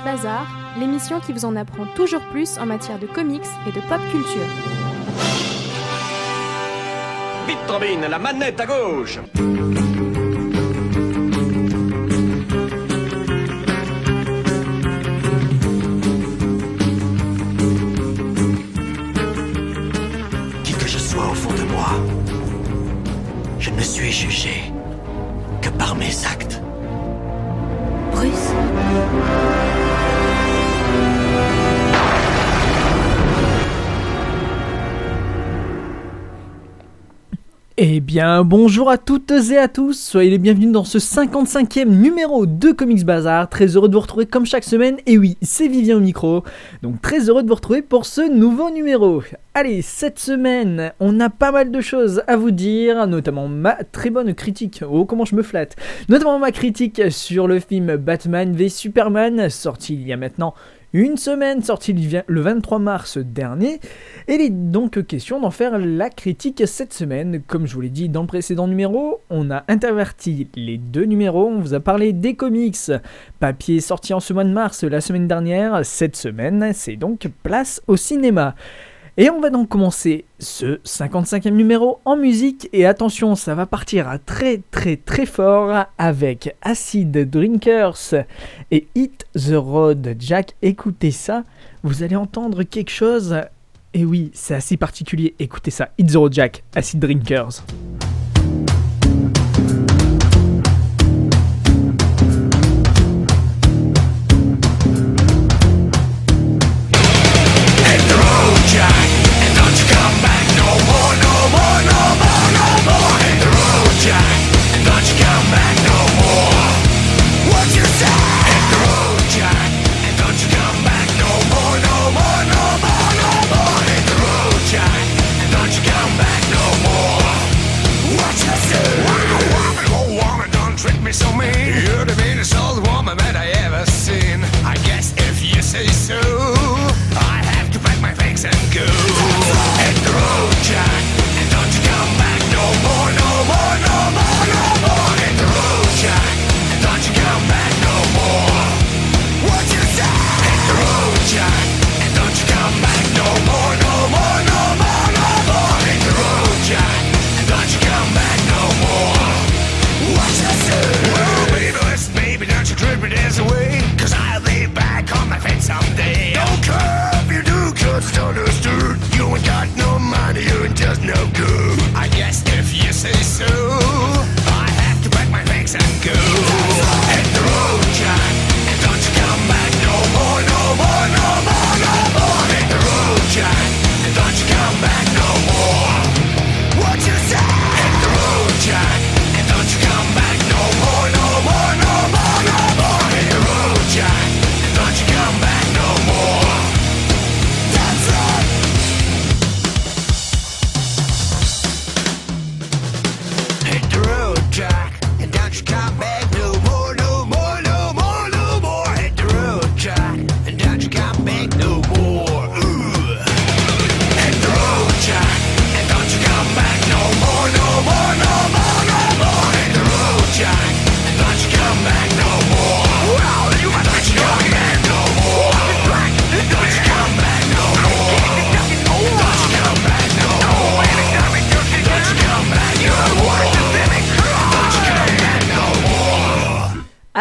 Comics Bazar, l'émission qui vous en apprend toujours plus en matière de comics et de pop culture. Vite, Robin, la manette à gauche Qui que je sois au fond de moi, je ne suis jugé Eh bien, bonjour à toutes et à tous, soyez les bienvenus dans ce 55e numéro de Comics Bazar. Très heureux de vous retrouver comme chaque semaine, et oui, c'est Vivien au micro, donc très heureux de vous retrouver pour ce nouveau numéro. Allez, cette semaine, on a pas mal de choses à vous dire, notamment ma très bonne critique, oh comment je me flatte, notamment ma critique sur le film Batman v Superman, sorti il y a maintenant une semaine, sorti le 23 mars dernier. Et il est donc question d'en faire la critique cette semaine. Comme je vous l'ai dit dans le précédent numéro, on a interverti les deux numéros. On vous a parlé des comics papier sorti en ce mois de mars la semaine dernière. Cette semaine, c'est donc place au cinéma. Et on va donc commencer ce 55e numéro en musique. Et attention, ça va partir très très très fort avec Acid Drinkers et Hit the Road Jack. Écoutez ça, vous allez entendre quelque chose. Et oui, c'est assez particulier. Écoutez ça, Hit the Road Jack, Acid Drinkers.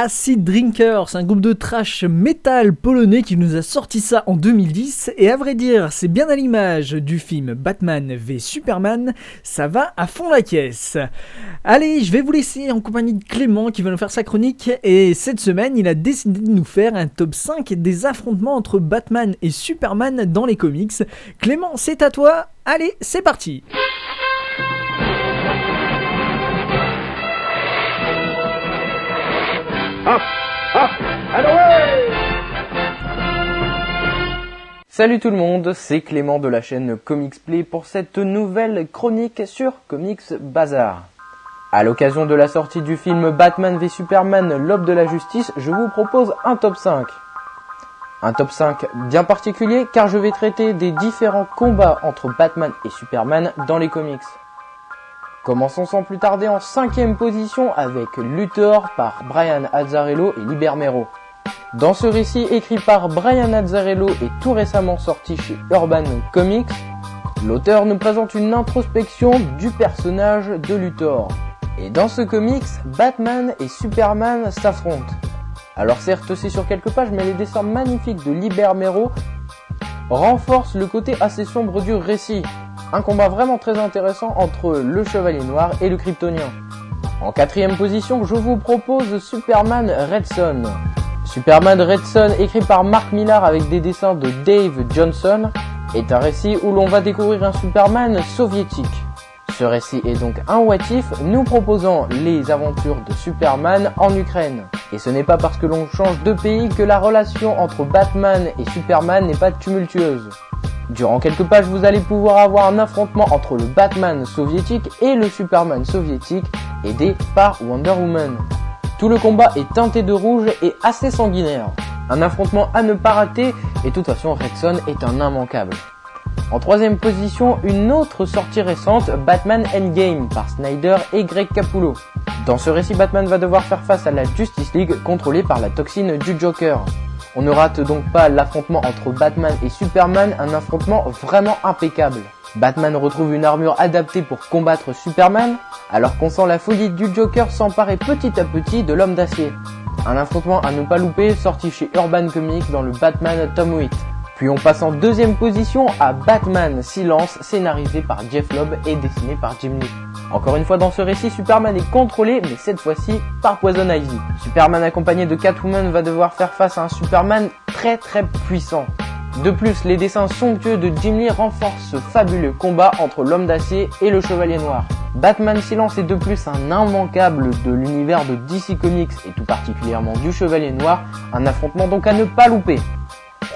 Acid Drinkers, un groupe de trash metal polonais qui nous a sorti ça en 2010 et à vrai dire c'est bien à l'image du film Batman v Superman, ça va à fond la caisse. Allez, je vais vous laisser en compagnie de Clément qui va nous faire sa chronique. Et cette semaine il a décidé de nous faire un top 5 des affrontements entre Batman et Superman dans les comics. Clément, c'est à toi, allez, c'est parti Salut tout le monde, c'est Clément de la chaîne Comics Play pour cette nouvelle chronique sur Comics Bazar. À l'occasion de la sortie du film Batman v Superman L'aube de la justice, je vous propose un top 5. Un top 5 bien particulier car je vais traiter des différents combats entre Batman et Superman dans les comics. Commençons sans plus tarder en cinquième position avec Luthor par Brian Azzarello et Libermero. Dans ce récit écrit par Brian Azzarello et tout récemment sorti chez Urban Comics, l'auteur nous présente une introspection du personnage de Luthor. Et dans ce comics, Batman et Superman s'affrontent. Alors certes c'est sur quelques pages, mais les dessins magnifiques de Liber Mero renforcent le côté assez sombre du récit. Un combat vraiment très intéressant entre le Chevalier Noir et le Kryptonien. En quatrième position, je vous propose Superman Red Son. Superman Red Son, écrit par Mark Millar avec des dessins de Dave Johnson, est un récit où l'on va découvrir un Superman soviétique. Ce récit est donc un what if, nous proposant les aventures de Superman en Ukraine. Et ce n'est pas parce que l'on change de pays que la relation entre Batman et Superman n'est pas tumultueuse. Durant quelques pages, vous allez pouvoir avoir un affrontement entre le Batman soviétique et le Superman soviétique, aidé par Wonder Woman. Tout le combat est teinté de rouge et assez sanguinaire. Un affrontement à ne pas rater, et de toute façon Rexon est un immanquable. En troisième position, une autre sortie récente, Batman Endgame par Snyder et Greg Capullo. Dans ce récit, Batman va devoir faire face à la Justice League contrôlée par la toxine du Joker. On ne rate donc pas l'affrontement entre Batman et Superman, un affrontement vraiment impeccable. Batman retrouve une armure adaptée pour combattre Superman, alors qu'on sent la folie du Joker s'emparer petit à petit de l'homme d'acier. Un affrontement à ne pas louper, sorti chez Urban Comics dans le Batman Tom Witt. Puis on passe en deuxième position à Batman Silence, scénarisé par Jeff Lobb et dessiné par Jim Lee. Encore une fois dans ce récit, Superman est contrôlé, mais cette fois-ci par Poison Ivy. Superman accompagné de Catwoman va devoir faire face à un Superman très très puissant. De plus, les dessins somptueux de Jim Lee renforcent ce fabuleux combat entre l'homme d'acier et le chevalier noir. Batman Silence est de plus un immanquable de l'univers de DC Comics et tout particulièrement du chevalier noir, un affrontement donc à ne pas louper.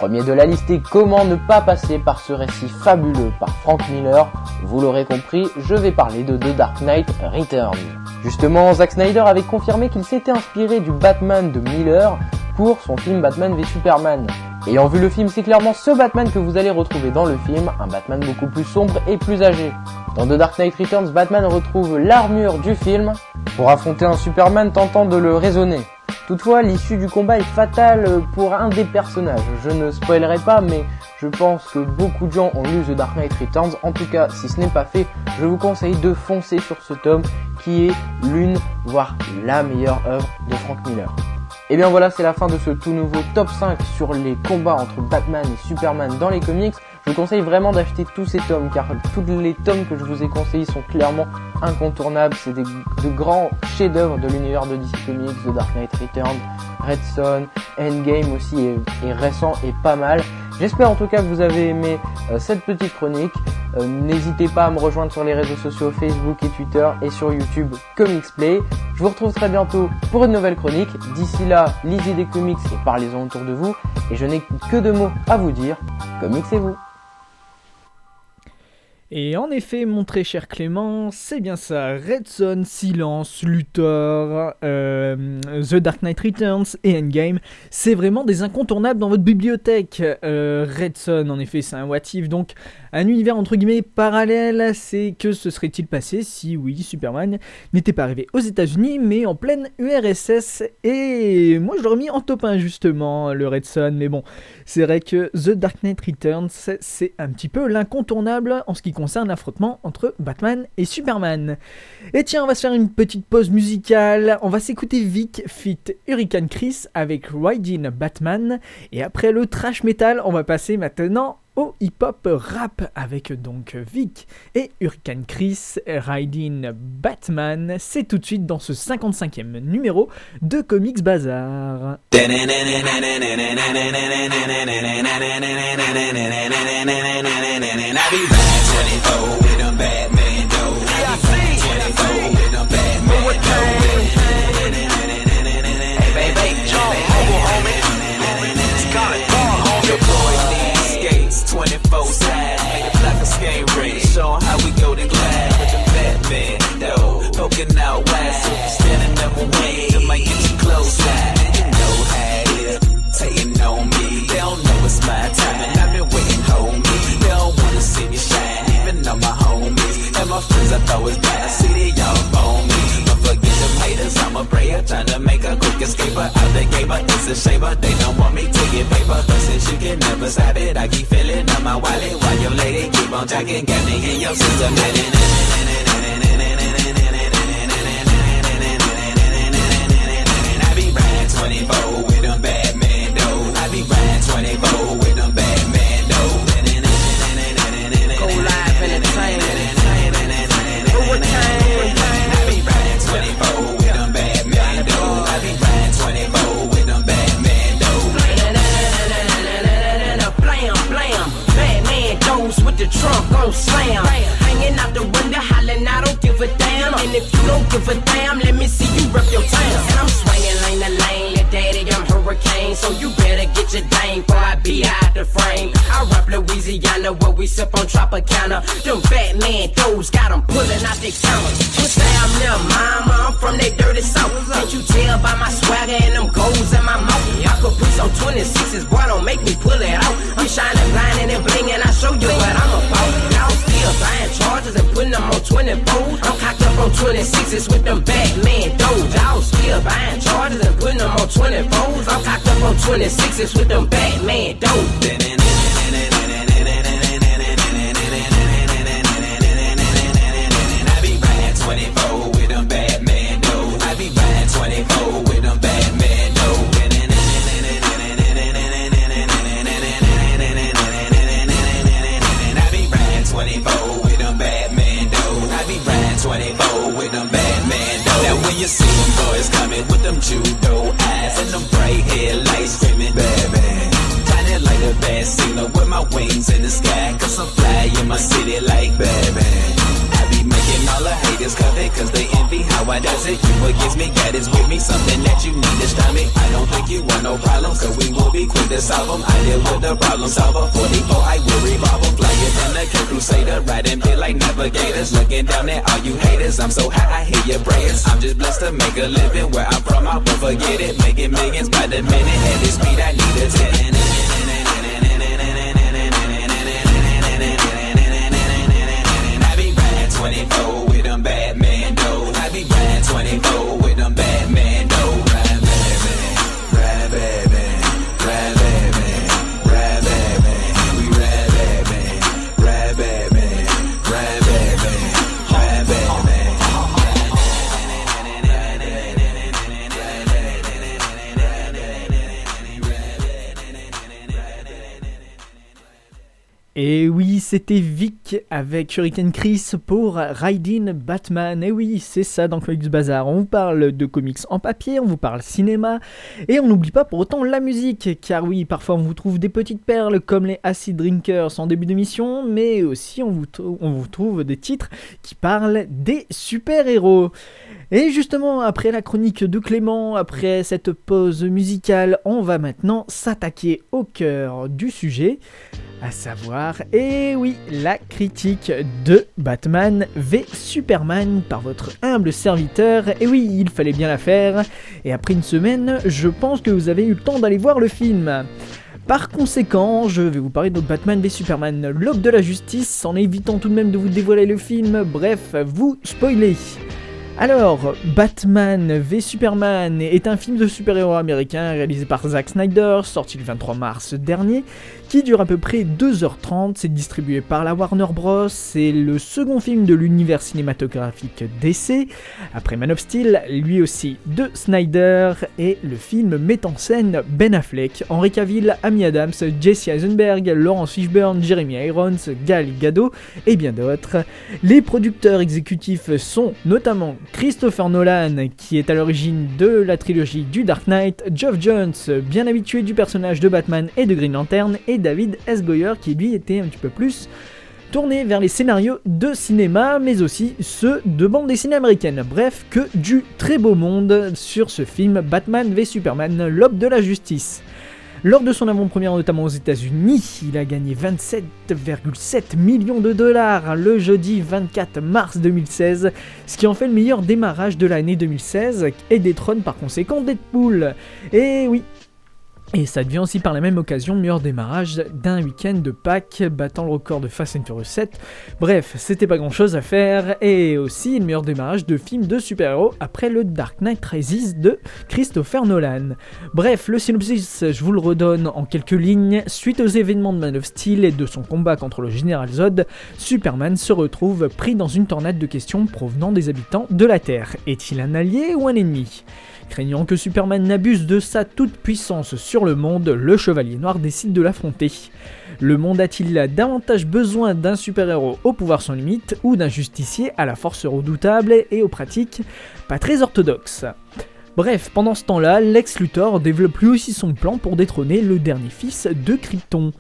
Premier de la liste et comment ne pas passer par ce récit fabuleux par Frank Miller Vous l'aurez compris, je vais parler de The Dark Knight Returns. Justement, Zack Snyder avait confirmé qu'il s'était inspiré du Batman de Miller pour son film Batman v Superman. Ayant vu le film, c'est clairement ce Batman que vous allez retrouver dans le film, un Batman beaucoup plus sombre et plus âgé. Dans The Dark Knight Returns, Batman retrouve l'armure du film pour affronter un Superman tentant de le raisonner. Toutefois, l'issue du combat est fatale pour un des personnages. Je ne spoilerai pas, mais je pense que beaucoup de gens ont lu The Dark Knight Returns. En tout cas, si ce n'est pas fait, je vous conseille de foncer sur ce tome qui est l'une, voire la meilleure œuvre de Frank Miller. Et bien voilà, c'est la fin de ce tout nouveau top 5 sur les combats entre Batman et Superman dans les comics. Je vous conseille vraiment d'acheter tous ces tomes car tous les tomes que je vous ai conseillés sont clairement incontournables. C'est de grands chefs-d'œuvre de l'univers de DC Comics, The Dark Knight Returns, Red Son, Endgame aussi est, est récent et pas mal. J'espère en tout cas que vous avez aimé euh, cette petite chronique. Euh, N'hésitez pas à me rejoindre sur les réseaux sociaux Facebook et Twitter et sur YouTube Comics Play. Je vous retrouve très bientôt pour une nouvelle chronique. D'ici là, lisez des comics et parlez-en autour de vous. Et je n'ai que deux mots à vous dire. Comics et vous. Et en effet, mon très cher Clément, c'est bien ça. Red Son, Silence, Luthor, euh, The Dark Knight Returns et Endgame, c'est vraiment des incontournables dans votre bibliothèque. Euh, Red Son, en effet, c'est un what if, donc un univers entre guillemets parallèle. C'est que se serait-il passé si, oui, Superman n'était pas arrivé aux États-Unis, mais en pleine URSS. Et moi, je l'aurais mis en top 1 justement, le Red Son, mais bon, c'est vrai que The Dark Knight Returns, c'est un petit peu l'incontournable en ce qui concerne l'affrontement entre Batman et Superman. Et tiens, on va se faire une petite pause musicale. On va s'écouter Vic fit Hurricane Chris avec Riding Batman. Et après le trash metal, on va passer maintenant au hip-hop rap avec donc Vic et Hurricane Chris Riding Batman. C'est tout de suite dans ce 55e numéro de Comics Bazar. Friends, I thought was bad. I see they all on me. Don't forget them haters, I'm a prayer, trying to make a quick escape paper out the gamer. It's a shaper. They don't want me to get paper. But since you can never stop it, I keep filling up my wallet while your lady keep on jacking. Got me in your system. I be riding 24 don't give a damn, let me see you rep your town. And I'm swinging lane to lane, little daddy, I'm hurricane. So you better get your dame before I be out the frame. I rap Louisiana where we sip on Tropicana. Them Batman those got 'em pulling out their. You say I'm their mama, I'm from that dirty south. Can't you tell by my swagger and them goals in my mouth? I could put some 26s, boy, don't make me pull it out. I'm shining, blinding and blinging, I show you what I'm about glasses and putting them on 20 pool. I'm cocked up on 26s with them Batman dogs. I was still buying charges and putting them on 20 poles. I'm cocked up on 26s with them Batman dopes. I be dogs. Twenty-four with them Batman dudes. I be riding twenty-four. Judo eyes and them bright headlights screaming man. Shining like a bad signal with my wings in the sky. Cause I'm fly in my city like Batman. I be making all the haters it cause they how I does it. You against me, God is with me, something that you need to stomach. I don't think you want no problems, cause we will be quick to solve them. I deal with the problem solver, 44, I will revolve them. Than the King Crusader, riding big like navigators. Looking down at all you haters, I'm so high, I hear your prayers. I'm just blessed to make a living where I'm from, I won't forget it. Making millions by the minute, at this speed I need a 10. 24 Et oui, c'était Vic avec Hurricane Chris pour Riding Batman. Et oui, c'est ça dans Comics Bazar. On vous parle de comics en papier, on vous parle cinéma, et on n'oublie pas pour autant la musique. Car oui, parfois on vous trouve des petites perles comme les Acid Drinkers en début d'émission, mais aussi on vous, on vous trouve des titres qui parlent des super-héros. Et justement, après la chronique de Clément, après cette pause musicale, on va maintenant s'attaquer au cœur du sujet, à savoir, et oui, la critique de Batman v Superman par votre humble serviteur. Et oui, il fallait bien la faire. Et après une semaine, je pense que vous avez eu le temps d'aller voir le film. Par conséquent, je vais vous parler de Batman v Superman, l'aube de la justice, en évitant tout de même de vous dévoiler le film, bref, vous spoiler. Alors, Batman v Superman est un film de super-héros américain réalisé par Zack Snyder, sorti le 23 mars dernier, qui dure à peu près 2h30, c'est distribué par la Warner Bros, c'est le second film de l'univers cinématographique DC, après Man of Steel, lui aussi de Snyder, et le film met en scène Ben Affleck, Henry Cavill, Amy Adams, Jesse Eisenberg, Laurence Fishburne, Jeremy Irons, Gal Gadot et bien d'autres. Les producteurs exécutifs sont notamment Christopher Nolan, qui est à l'origine de la trilogie du Dark Knight, Geoff Jones, bien habitué du personnage de Batman et de Green Lantern, et David S. Goyer, qui lui était un petit peu plus tourné vers les scénarios de cinéma, mais aussi ceux de bande dessinée américaine. Bref, que du très beau monde sur ce film Batman v Superman, l'aube de la justice. Lors de son avant-première notamment aux États-Unis, il a gagné 27,7 millions de dollars le jeudi 24 mars 2016, ce qui en fait le meilleur démarrage de l'année 2016 et détrône par conséquent Deadpool. Et oui, Et ça devient aussi par la même occasion le meilleur démarrage d'un week-end de Pâques, battant le record de Fast and Furious 7. Bref, c'était pas grand chose à faire, et aussi le meilleur démarrage de film de super-héros après le Dark Knight Rises de Christopher Nolan. Bref, le synopsis, je vous le redonne en quelques lignes. Suite aux événements de Man of Steel et de son combat contre le général Zod, Superman se retrouve pris dans une tornade de questions provenant des habitants de la Terre. Est-il un allié ou un ennemi? Craignant que Superman n'abuse de sa toute-puissance sur le monde, le Chevalier Noir décide de l'affronter. Le monde a-t-il davantage besoin d'un super-héros au pouvoir sans limite ou d'un justicier à la force redoutable et aux pratiques pas très orthodoxes? Bref, pendant ce temps-là, Lex Luthor développe lui aussi son plan pour détrôner le dernier fils de Krypton.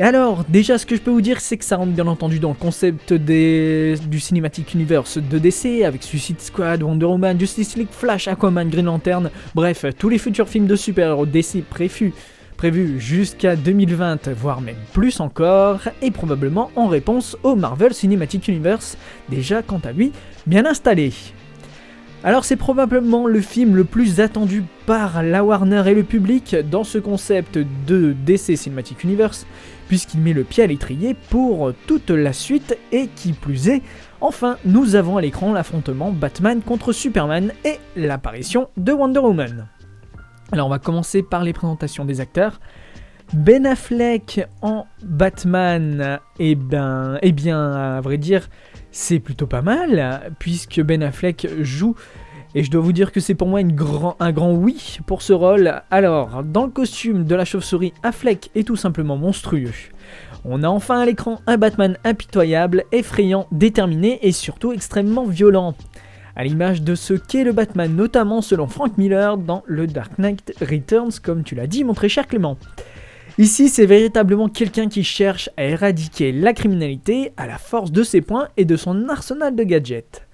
Et alors, déjà, ce que je peux vous dire, c'est que ça rentre bien entendu dans le concept des, du Cinematic Universe de DC, avec Suicide Squad, Wonder Woman, Justice League, Flash, Aquaman, Green Lantern, bref, tous les futurs films de super-héros DC prévus jusqu'à 2020, voire même plus encore, et probablement en réponse au Marvel Cinematic Universe, déjà quant à lui, bien installé. Alors c'est probablement le film le plus attendu par la Warner et le public dans ce concept de DC Cinematic Universe, puisqu'il met le pied à l'étrier pour toute la suite et qui plus est, enfin nous avons à l'écran l'affrontement Batman contre Superman et l'apparition de Wonder Woman. Alors on va commencer par les présentations des acteurs. Ben Affleck en Batman, eh ben, eh bien, à vrai dire, c'est plutôt pas mal, puisque Ben Affleck joue, et je dois vous dire que c'est pour moi un grand oui pour ce rôle. Alors, dans le costume de la chauve-souris, Affleck est tout simplement monstrueux. On a enfin à l'écran un Batman impitoyable, effrayant, déterminé et surtout extrêmement violent. À l'image de ce qu'est le Batman, notamment selon Frank Miller dans le Dark Knight Returns, comme tu l'as dit, mon très cher Clément. Ici, c'est véritablement quelqu'un qui cherche à éradiquer la criminalité à la force de ses points et de son arsenal de gadgets.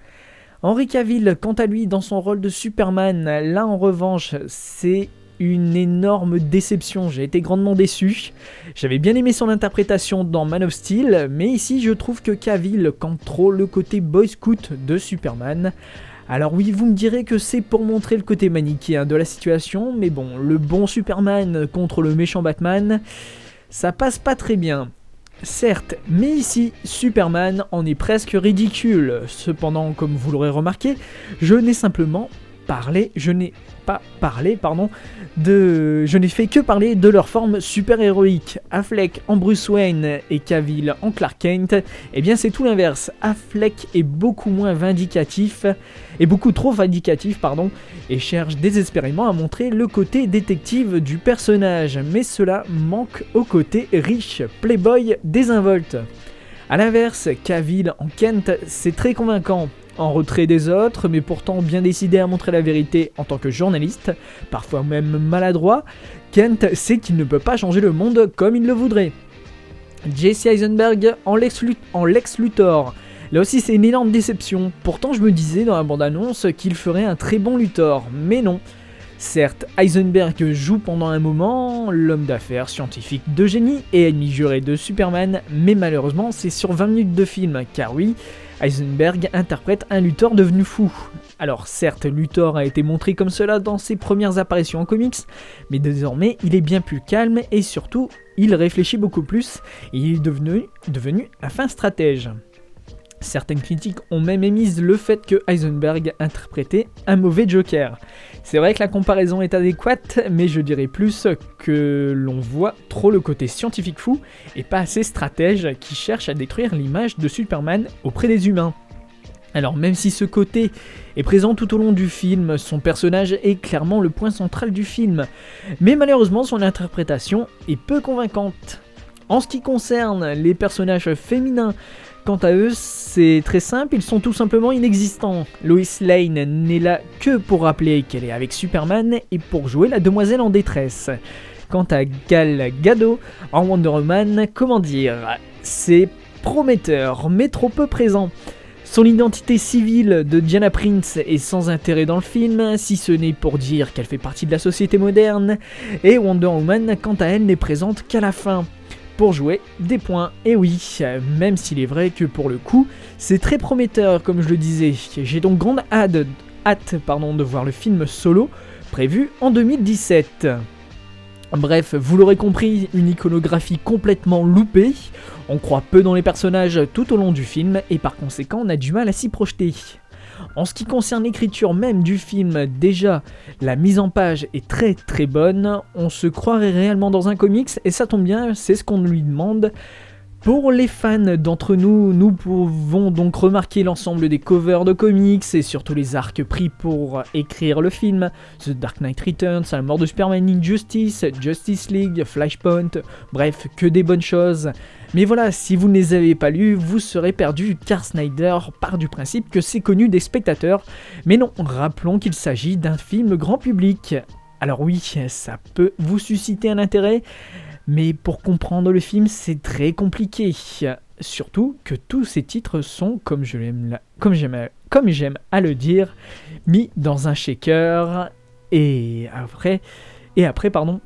Henry Cavill, quant à lui, dans son rôle de Superman, là en revanche, c'est une énorme déception. J'ai été grandement déçu. J'avais bien aimé son interprétation dans Man of Steel, mais ici je trouve que Cavill campe trop le côté boy scout de Superman. Alors oui, vous me direz que c'est pour montrer le côté manichéen de la situation, mais bon, le bon Superman contre le méchant Batman, ça passe pas très bien. Certes, mais ici, Superman en est presque ridicule. Cependant, comme vous l'aurez remarqué, je n'ai simplement parlé, je n'ai pas parlé, pardon, de, je n'ai fait que parler de leur forme super-héroïque. Affleck en Bruce Wayne et Cavill en Clark Kent, eh bien c'est tout l'inverse. Affleck est beaucoup moins vindicatif, et beaucoup trop vindicatif, pardon, et cherche désespérément à montrer le côté détective du personnage, mais cela manque au côté riche, playboy, désinvolte. A l'inverse, Cavill en Kent, c'est très convaincant en retrait des autres, mais pourtant bien décidé à montrer la vérité en tant que journaliste, parfois même maladroit, Kent sait qu'il ne peut pas changer le monde comme il le voudrait. Jesse Eisenberg en Lex, en Lex Luthor. Là aussi c'est une énorme déception, pourtant je me disais dans la bande-annonce qu'il ferait un très bon Luthor, mais non. Certes, Heisenberg joue pendant un moment l'homme d'affaires scientifique de génie et ennemi juré de Superman, mais malheureusement c'est sur 20 minutes de film, car oui, Heisenberg interprète un Luthor devenu fou. Alors certes, Luthor a été montré comme cela dans ses premières apparitions en comics, mais désormais il est bien plus calme et surtout il réfléchit beaucoup plus et il est devenu, devenu un fin stratège. Certaines critiques ont même émis le fait que Heisenberg interprétait un mauvais Joker. C'est vrai que la comparaison est adéquate, mais je dirais plus que l'on voit trop le côté scientifique fou et pas assez stratège qui cherche à détruire l'image de Superman auprès des humains. Alors même si ce côté est présent tout au long du film, son personnage est clairement le point central du film, mais malheureusement son interprétation est peu convaincante. En ce qui concerne les personnages féminins, Quant à eux, c'est très simple, ils sont tout simplement inexistants. Lois Lane n'est là que pour rappeler qu'elle est avec Superman et pour jouer la demoiselle en détresse. Quant à Gal Gadot en Wonder Woman, comment dire, c'est prometteur, mais trop peu présent. Son identité civile de Diana Prince est sans intérêt dans le film, si ce n'est pour dire qu'elle fait partie de la société moderne, et Wonder Woman, quant à elle, n'est présente qu'à la fin pour jouer des points. Et oui, même s'il est vrai que pour le coup, c'est très prometteur comme je le disais. J'ai donc grande hâte, de voir le film solo prévu en 2017. Bref, vous l'aurez compris, une iconographie complètement loupée, on croit peu dans les personnages tout au long du film et par conséquent on a du mal à s'y projeter. En ce qui concerne l'écriture même du film, déjà, la mise en page est très très bonne, on se croirait réellement dans un comics et ça tombe bien, c'est ce qu'on lui demande. Pour les fans d'entre nous, nous pouvons donc remarquer l'ensemble des covers de comics et surtout les arcs pris pour écrire le film. The Dark Knight Returns, La mort de Superman Injustice, Justice League, Flashpoint, bref, que des bonnes choses. Mais voilà, si vous ne les avez pas lus, vous serez perdu car Snyder part du principe que c'est connu des spectateurs. Mais non, rappelons qu'il s'agit d'un film grand public. Alors oui, ça peut vous susciter un intérêt, mais pour comprendre le film, c'est très compliqué. Surtout que tous ces titres sont, comme j'aime, à le dire, mis dans un shaker et après, et après pardon.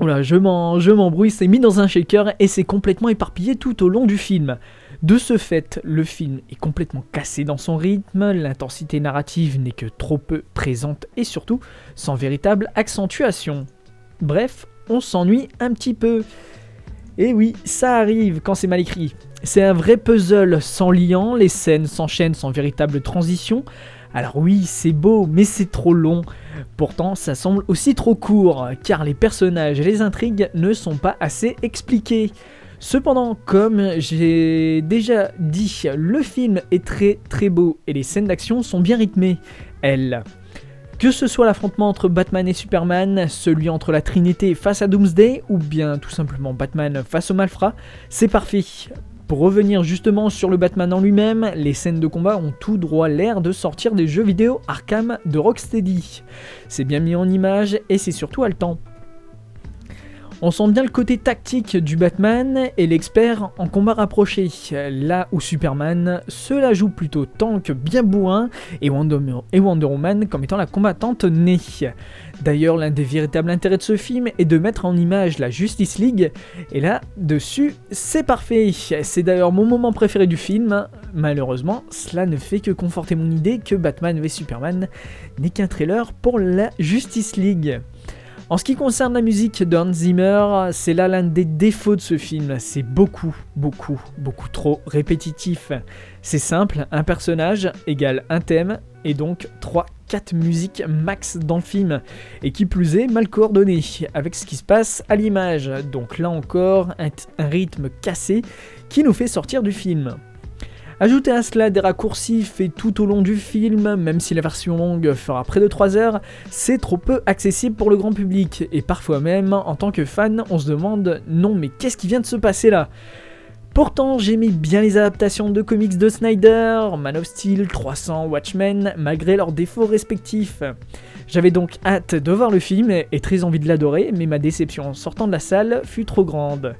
Oula, je m'embrouille, c'est mis dans un shaker et c'est complètement éparpillé tout au long du film. De ce fait, le film est complètement cassé dans son rythme, l'intensité narrative n'est que trop peu présente et surtout sans véritable accentuation. Bref, on s'ennuie un petit peu. Et oui, ça arrive quand c'est mal écrit. C'est un vrai puzzle sans liant, les scènes s'enchaînent sans véritable transition. Alors oui, c'est beau, mais c'est trop long. Pourtant, ça semble aussi trop court, car les personnages et les intrigues ne sont pas assez expliqués. Cependant, comme j'ai déjà dit, le film est très très beau et les scènes d'action sont bien rythmées. Elles. Que ce soit l'affrontement entre Batman et Superman, celui entre la Trinité face à Doomsday, ou bien tout simplement Batman face au Malfrat, c'est parfait. Pour revenir justement sur le Batman en lui-même, les scènes de combat ont tout droit l'air de sortir des jeux vidéo Arkham de Rocksteady. C'est bien mis en image et c'est surtout haletant. On sent bien le côté tactique du Batman et l'expert en combat rapproché, là où Superman, cela joue plutôt tank bien bourrin et Wonder, Woman comme étant la combattante née. D'ailleurs, l'un des véritables intérêts de ce film est de mettre en image la Justice League, et là, dessus, c'est parfait. C'est d'ailleurs mon moment préféré du film. Malheureusement, cela ne fait que conforter mon idée que Batman v Superman n'est qu'un trailer pour la Justice League. En ce qui concerne la musique de Hans Zimmer, c'est là l'un des défauts de ce film. C'est beaucoup, beaucoup, beaucoup trop répétitif. C'est simple, un personnage égale un thème, et donc 3-4 musiques max dans le film. Et qui plus est, mal coordonné, avec ce qui se passe à l'image. Donc là encore, un rythme cassé qui nous fait sortir du film. Ajoutez à cela des raccourcis faits tout au long du film, même si la version longue fera près de 3 heures, c'est trop peu accessible pour le grand public, et parfois même, en tant que fan, on se demande non mais qu'est-ce qui vient de se passer là? Pourtant, j'aimais bien les adaptations de comics de Snyder, Man of Steel, 300, Watchmen, malgré leurs défauts respectifs. J'avais donc hâte de voir le film et très envie de l'adorer, mais ma déception en sortant de la salle fut trop grande.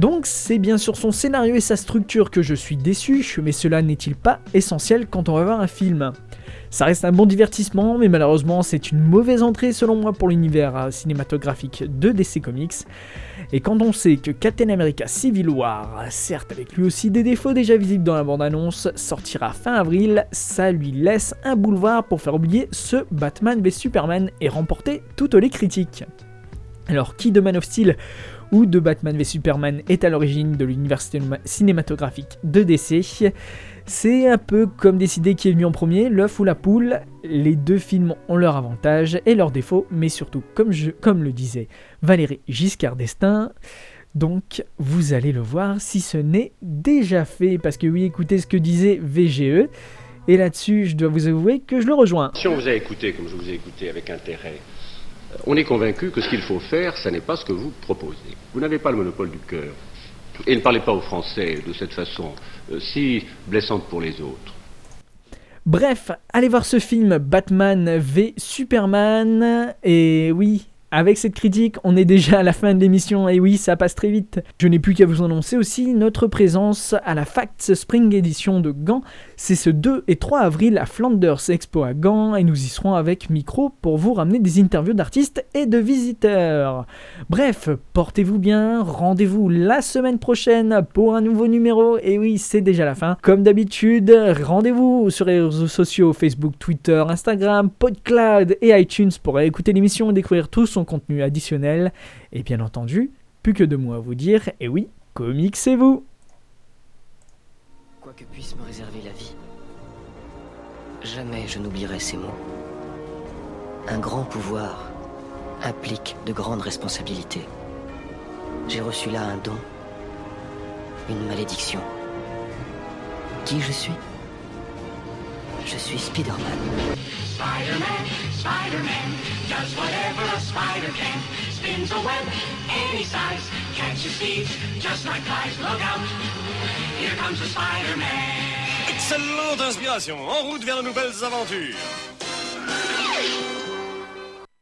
Donc c'est bien sur son scénario et sa structure que je suis déçu, mais cela n'est-il pas essentiel quand on va voir un film? Ça reste un bon divertissement, mais malheureusement c'est une mauvaise entrée selon moi pour l'univers euh, cinématographique de DC Comics. Et quand on sait que Captain America Civil War, certes avec lui aussi des défauts déjà visibles dans la bande-annonce, sortira fin avril, ça lui laisse un boulevard pour faire oublier ce Batman v Superman et remporter toutes les critiques. Alors qui de Man of Steel ou de Batman v Superman est à l'origine de l'univers cinématographique de DC. C'est un peu comme décider qui est venu en premier, l'œuf ou la poule. Les deux films ont leurs avantages et leurs défauts, mais surtout, comme, le disait Valérie Giscard d'Estaing, donc vous allez le voir si ce n'est déjà fait. Parce que oui, écoutez ce que disait VGE. Et là-dessus, je dois vous avouer que je le rejoins. Si on vous a écouté comme je vous ai écouté avec intérêt, on est convaincu que ce qu'il faut faire, ça n'est pas ce que vous proposez. Vous n'avez pas le monopole du cœur. Et ne parlez pas aux Français de cette façon euh, si blessante pour les autres. Bref, allez voir ce film Batman v Superman. Et oui, avec cette critique, on est déjà à la fin de l'émission, et oui, ça passe très vite. Je n'ai plus qu'à vous annoncer aussi notre présence à la Facts Spring Edition de Gand. C'est ce 2 et 3 avril à Flanders Expo à Gand, et nous y serons avec micro pour vous ramener des interviews d'artistes et de visiteurs. Bref, portez-vous bien, rendez-vous la semaine prochaine pour un nouveau numéro, et oui, c'est déjà la fin. Comme d'habitude, rendez-vous sur les réseaux sociaux Facebook, Twitter, Instagram, PodCloud et iTunes pour écouter l'émission et découvrir tout son contenu additionnel. Et bien entendu, plus que de mots à vous dire, et oui, comics c'est vous Que puisse me réserver la vie, jamais je n'oublierai ces mots. Un grand pouvoir implique de grandes responsabilités. J'ai reçu là un don, une malédiction. Qui je suis? Je suis Spider-Man. Spider-Man, Spider-Man, does whatever a spider can. Spins a web any size, catches thieves just like flies. Look out, Here comes the Spider-Man. Excellente inspiration. En route vers de nouvelles aventures.